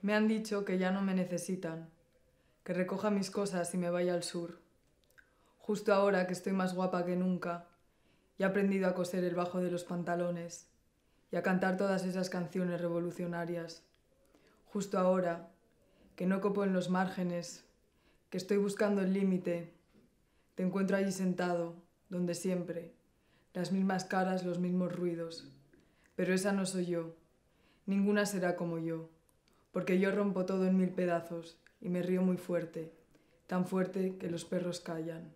Me han dicho que ya no me necesitan, que recoja mis cosas y me vaya al sur. Justo ahora que estoy más guapa que nunca, y he aprendido a coser el bajo de los pantalones y a cantar todas esas canciones revolucionarias. Justo ahora que no copo en los márgenes, que estoy buscando el límite, te encuentro allí sentado, donde siempre, las mismas caras, los mismos ruidos. Pero esa no soy yo, ninguna será como yo, porque yo rompo todo en mil pedazos y me río muy fuerte, tan fuerte que los perros callan.